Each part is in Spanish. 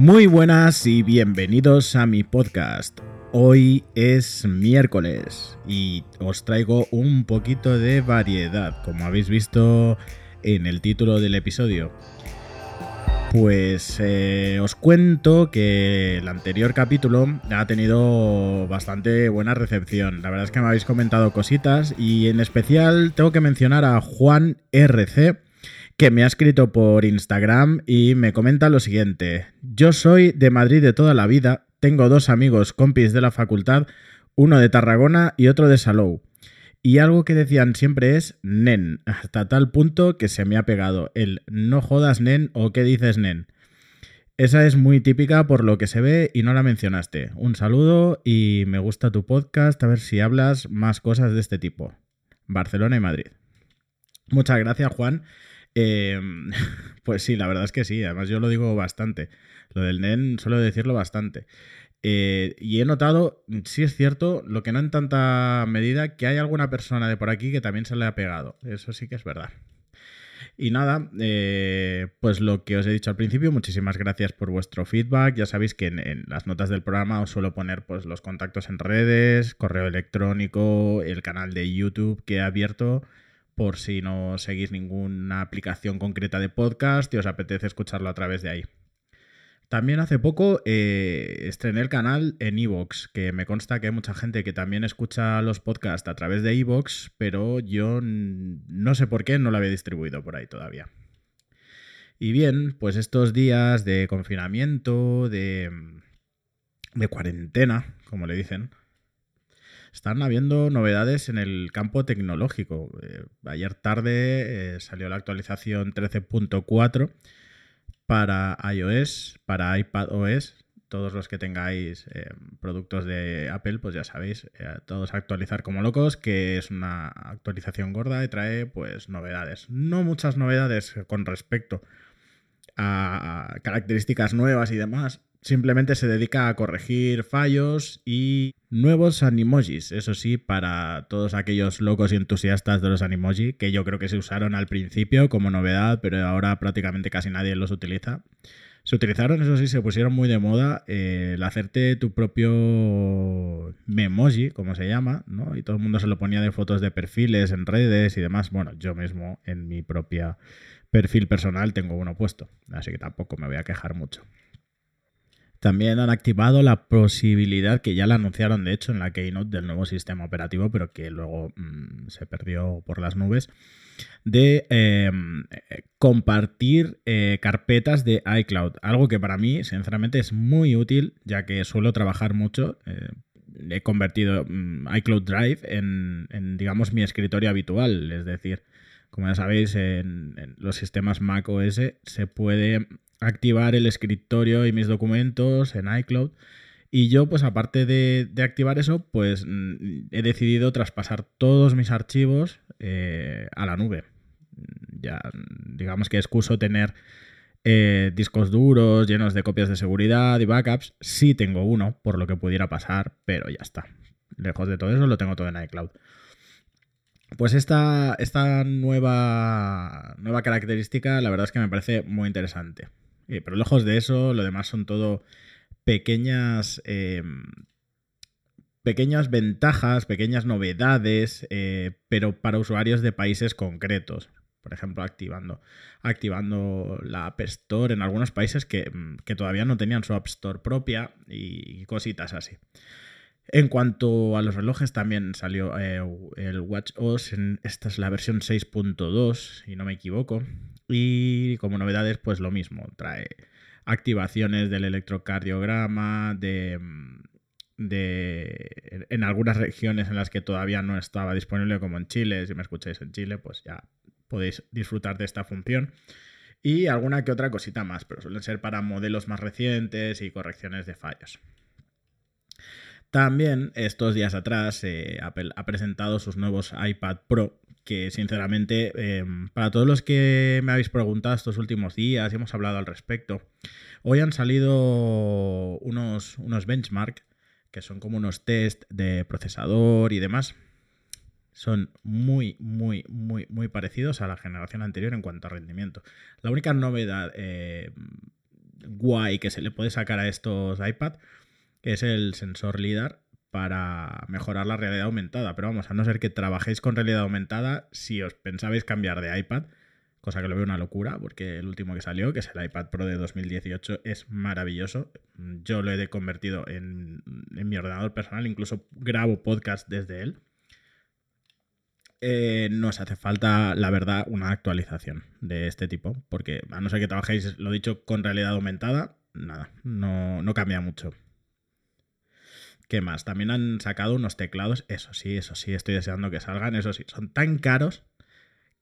Muy buenas y bienvenidos a mi podcast. Hoy es miércoles y os traigo un poquito de variedad, como habéis visto en el título del episodio. Pues eh, os cuento que el anterior capítulo ha tenido bastante buena recepción. La verdad es que me habéis comentado cositas y en especial tengo que mencionar a Juan RC que me ha escrito por Instagram y me comenta lo siguiente. Yo soy de Madrid de toda la vida, tengo dos amigos compis de la facultad, uno de Tarragona y otro de Salou. Y algo que decían siempre es nen, hasta tal punto que se me ha pegado el no jodas nen o qué dices nen. Esa es muy típica por lo que se ve y no la mencionaste. Un saludo y me gusta tu podcast, a ver si hablas más cosas de este tipo. Barcelona y Madrid. Muchas gracias Juan. Eh, pues sí, la verdad es que sí, además yo lo digo bastante. Lo del NEN suelo decirlo bastante. Eh, y he notado, sí es cierto, lo que no en tanta medida, que hay alguna persona de por aquí que también se le ha pegado. Eso sí que es verdad. Y nada, eh, pues lo que os he dicho al principio, muchísimas gracias por vuestro feedback. Ya sabéis que en, las notas del programa os suelo poner pues, los contactos en redes, correo electrónico, el canal de YouTube que he abierto por si no seguís ninguna aplicación concreta de podcast y os apetece escucharlo a través de ahí. También hace poco eh, estrené el canal en Evox, que me consta que hay mucha gente que también escucha los podcasts a través de Evox, pero yo no sé por qué no lo había distribuido por ahí todavía. Y bien, pues estos días de confinamiento, de, de cuarentena, como le dicen, están habiendo novedades en el campo tecnológico. Eh, ayer tarde eh, salió la actualización 13.4 para iOS, para iPadOS. Todos los que tengáis eh, productos de Apple, pues ya sabéis, todos actualizar como locos, que es una actualización gorda y trae pues novedades. No muchas novedades con respecto a características nuevas y demás, Simplemente se dedica a corregir fallos y nuevos animojis, eso sí, para todos aquellos locos y entusiastas de los animoji, que yo creo que se usaron al principio como novedad, pero ahora prácticamente casi nadie los utiliza. Se utilizaron, eso sí, se pusieron muy de moda eh, el hacerte tu propio memoji, como se llama, ¿no? Y todo el mundo se lo ponía de fotos de perfiles en redes y demás. Bueno, yo mismo en mi propia perfil personal tengo uno puesto, así que tampoco me voy a quejar mucho. También han activado la posibilidad, que ya la anunciaron de hecho en la keynote del nuevo sistema operativo, pero que luego mm, se perdió por las nubes, de em, compartir eh, carpetas de iCloud. Algo que para mí, sinceramente, es muy útil, ya que suelo trabajar mucho. Eh, he convertido mm, iCloud Drive en, digamos, mi escritorio habitual. Es decir, como ya sabéis, en, en los sistemas Mac OS se puede activar el escritorio y mis documentos en iCloud. Y yo, pues aparte de, activar eso, pues mm, he decidido traspasar todos mis archivos eh, a la nube. Ya, digamos que excuso tener eh, discos duros llenos de copias de seguridad y backups. Sí tengo uno, por lo que pudiera pasar, pero ya está. Lejos de todo eso, lo tengo todo en iCloud. Pues esta, esta nueva, nueva característica, la verdad es que me parece muy interesante. Eh, pero lejos de eso, lo demás son todo pequeñas, eh, pequeñas ventajas, pequeñas novedades, eh, pero para usuarios de países concretos. Por ejemplo, activando, activando la App Store en algunos países que, que todavía no tenían su App Store propia y cositas así. En cuanto a los relojes, también salió el Watch OS, esta es la versión 6.2, si no me equivoco, y como novedades, pues lo mismo, trae activaciones del electrocardiograma, de, de, en algunas regiones en las que todavía no estaba disponible, como en Chile, si me escucháis en Chile, pues ya podéis disfrutar de esta función. Y alguna que otra cosita más, pero suelen ser para modelos más recientes y correcciones de fallos. También estos días atrás eh, Apple ha presentado sus nuevos iPad Pro que sinceramente, em, para todos los que me habéis preguntado estos últimos días y hemos hablado al respecto, hoy han salido unos, unos benchmark, que son como unos test de procesador y demás. Son muy, muy, muy, muy parecidos a la generación anterior en cuanto a rendimiento. La única novedad eh, guay que se le puede sacar a estos iPad es el sensor LIDAR para mejorar la realidad aumentada. Pero vamos, a no ser que trabajéis con realidad aumentada, si os pensabais cambiar de iPad, cosa que lo veo una locura, porque el último que salió, que es el iPad Pro de 2018, es maravilloso. Yo lo he convertido en, mi ordenador personal, incluso grabo podcast desde él. Eh, no os hace falta, la verdad, una actualización de este tipo, porque a no ser que trabajéis, lo dicho, con realidad aumentada, nada, no, no cambia mucho. ¿Qué más? También han sacado unos teclados, eso sí, eso sí, estoy deseando que salgan, eso sí, son tan caros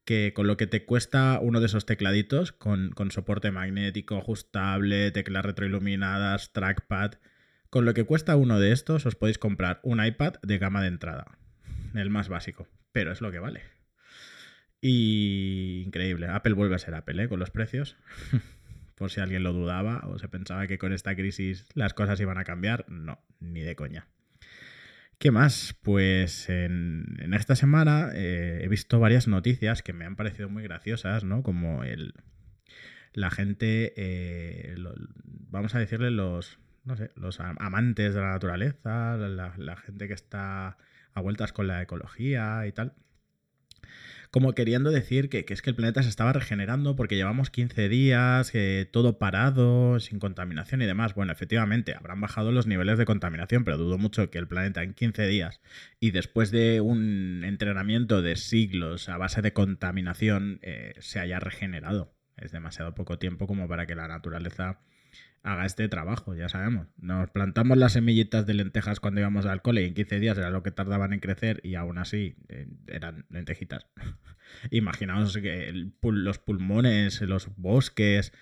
que con lo que te cuesta uno de esos tecladitos, con, soporte magnético, ajustable, teclas retroiluminadas, trackpad, con lo que cuesta uno de estos os podéis comprar un iPad de gama de entrada, el más básico, pero es lo que vale. Y increíble, Apple vuelve a ser Apple, ¿eh? Con los precios. Por si alguien lo dudaba o se pensaba que con esta crisis las cosas iban a cambiar, no, ni de coña. ¿Qué más? Pues en, esta semana eh, he visto varias noticias que me han parecido muy graciosas, ¿no? Como el la gente, eh, vamos a decirle los, no sé, los amantes de la naturaleza, la gente que está a vueltas con la ecología y tal como queriendo decir que, es que el planeta se estaba regenerando porque llevamos 15 días, todo parado, sin contaminación y demás. Bueno, efectivamente, habrán bajado los niveles de contaminación, pero dudo mucho que el planeta en 15 días y después de un entrenamiento de siglos a base de contaminación eh, se haya regenerado. Es demasiado poco tiempo como para que la naturaleza haga este trabajo, ya sabemos. Nos plantamos las semillitas de lentejas cuando íbamos al cole y en 15 días era lo que tardaban en crecer y aún así eh, eran lentejitas. Imaginaos que los pulmones, los bosques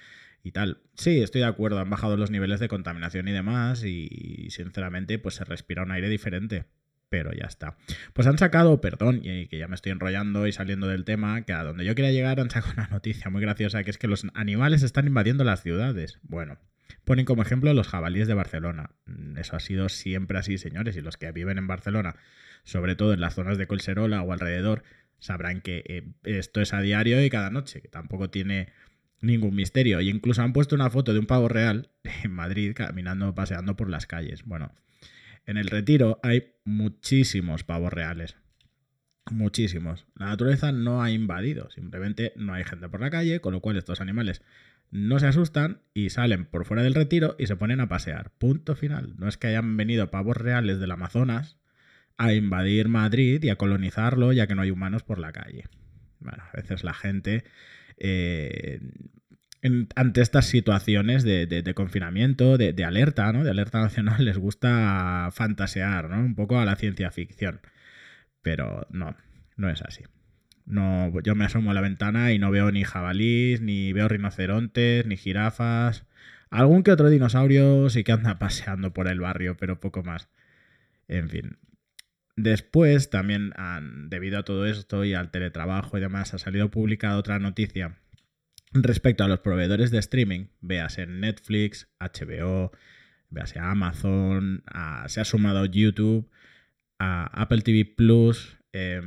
y tal. Sí, estoy de acuerdo, han bajado los niveles de contaminación y demás y, sinceramente pues se respira un aire diferente. Pero ya está. Pues han sacado, perdón, y que ya me estoy enrollando y saliendo del tema, que a donde yo quería llegar han sacado una noticia muy graciosa, que es que los animales están invadiendo las ciudades. Bueno, Ponen como ejemplo los jabalíes de Barcelona. Mm, eso ha sido siempre así, señores, y los que viven en Barcelona, sobre todo en las zonas de Colserola o alrededor, sabrán que eh, esto es a diario y cada noche, que tampoco tiene ningún misterio. Y incluso han puesto una foto de un pavo real en Madrid caminando, paseando por las calles. Bueno, en el retiro hay muchísimos pavos reales. Muchísimos. La naturaleza no ha invadido, simplemente no hay gente por la calle, con lo cual estos animales no se asustan y salen por fuera del retiro y se ponen a pasear. Punto final. No es que hayan venido pavos reales del Amazonas a invadir Madrid y a colonizarlo ya que no hay humanos por la calle. Bueno, a veces la gente, eh, ante estas situaciones de, confinamiento, de, alerta, ¿no? De alerta nacional, les gusta fantasear, ¿no? Un poco a la ciencia ficción. Pero no, no es así. No, yo me asomo a la ventana y no veo ni jabalís, ni veo rinocerontes, ni jirafas. Algún que otro dinosaurio sí que anda paseando por el barrio, pero poco más. En fin. Después, también, debido a todo esto y al teletrabajo y demás, ha salido publicada otra noticia respecto a los proveedores de streaming. Veas en Netflix, HBO, veas Amazon, se ha sumado YouTube, Apple TV Plus. Eh,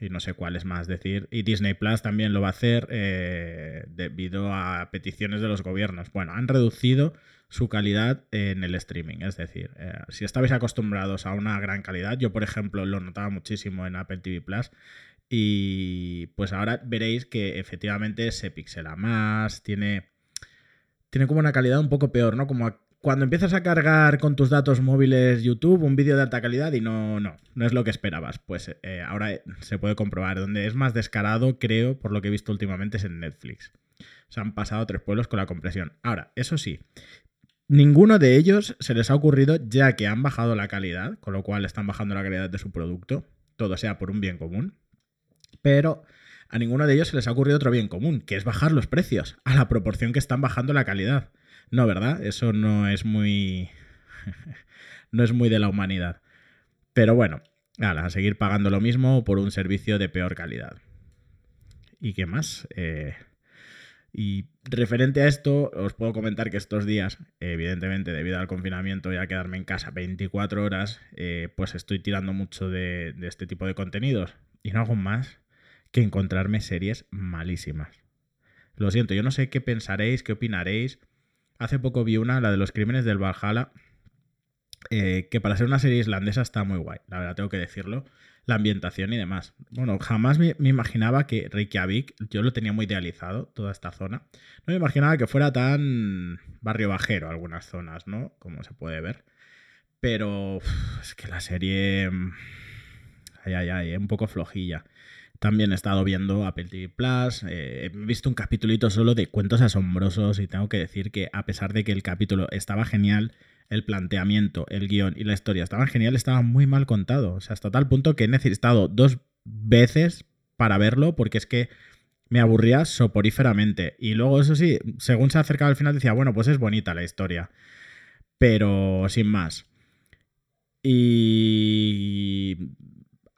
y no sé cuál es más decir. Y Disney Plus también lo va a hacer eh, debido a peticiones de los gobiernos. Bueno, han reducido su calidad en el streaming. Es decir, eh, si estabais acostumbrados a una gran calidad, yo por ejemplo lo notaba muchísimo en Apple TV Plus. Y pues ahora veréis que efectivamente se pixela más, tiene, tiene como una calidad un poco peor, ¿no? Como cuando empiezas a cargar con tus datos móviles YouTube un vídeo de alta calidad y no, no, no es lo que esperabas, pues eh, ahora se puede comprobar. Donde es más descarado, creo, por lo que he visto últimamente, es en Netflix. Se han pasado tres pueblos con la compresión. Ahora, eso sí, ninguno de ellos se les ha ocurrido, ya que han bajado la calidad, con lo cual están bajando la calidad de su producto, todo sea por un bien común, pero a ninguno de ellos se les ha ocurrido otro bien común, que es bajar los precios a la proporción que están bajando la calidad. No, ¿verdad? Eso no es muy. no es muy de la humanidad. Pero bueno, a seguir pagando lo mismo por un servicio de peor calidad. ¿Y qué más? Eh, y referente a esto, os puedo comentar que estos días, evidentemente, debido al confinamiento y a quedarme en casa 24 horas, eh, pues estoy tirando mucho de, de este tipo de contenidos. Y no hago más que encontrarme series malísimas. Lo siento, yo no sé qué pensaréis, qué opinaréis Hace poco vi una, la de los crímenes del Valhalla, eh, que para ser una serie islandesa está muy guay, la verdad tengo que decirlo. La ambientación y demás. Bueno, jamás me, imaginaba que Reykjavik, yo lo tenía muy idealizado, toda esta zona. No me imaginaba que fuera tan barrio bajero algunas zonas, ¿no? Como se puede ver. Pero es que la serie... Mm, ay, ay, ay, un poco flojilla. También he estado viendo Apple TV Plus. Eh, he visto un capítulito solo de cuentos asombrosos y tengo que decir que a pesar de que el capítulo estaba genial, el planteamiento, el guion y la historia estaban genial, estaba muy mal contado. O sea, hasta tal punto que he necesitado dos veces para verlo porque es que me aburría soporíferamente. Y luego, eso sí, según se acercaba al final decía, bueno, pues es bonita la historia. Pero sin más. Y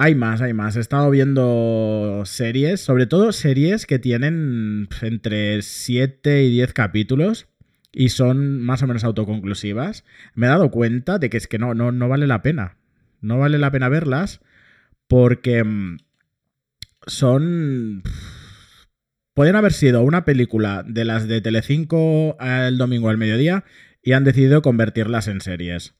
hay más, hay más. He estado viendo series, sobre todo series que tienen entre 7 y 10 capítulos y son más o menos autoconclusivas. Me he dado cuenta de que es que no, no, no vale la pena. No vale la pena verlas porque mm, son... Pueden haber sido una película de las de Telecinco el domingo al mediodía y han decidido convertirlas en series.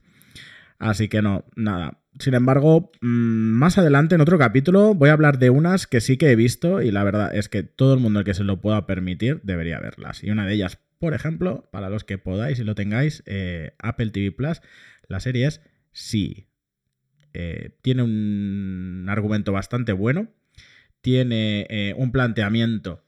Así que no, nada. Sin embargo, mm, más adelante en otro capítulo voy a hablar de unas que sí que he visto y la verdad es que todo el mundo que se lo pueda permitir debería verlas. Y una de ellas, por ejemplo, para los que podáis y lo tengáis, eh, Apple TV Plus, la serie es Sí. Eh, tiene un argumento bastante bueno, tiene eh, un planteamiento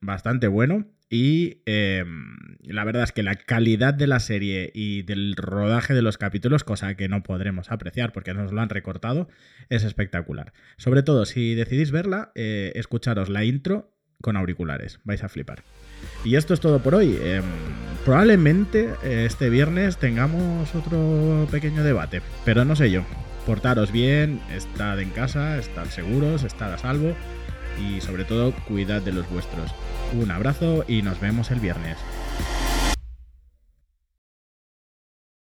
bastante bueno y em, la verdad es que la calidad de la serie y del rodaje de los capítulos, cosa que no podremos apreciar porque nos lo han recortado, es espectacular. Sobre todo, si decidís verla, eh, escucharos la intro con auriculares. Vais a flipar. Y esto es todo por hoy. Em, probablemente eh, este viernes tengamos otro pequeño debate, pero no sé yo. Portaros bien, estad en casa, estad seguros, estad a salvo y sobre todo cuidad de los vuestros. Un abrazo y nos vemos el viernes.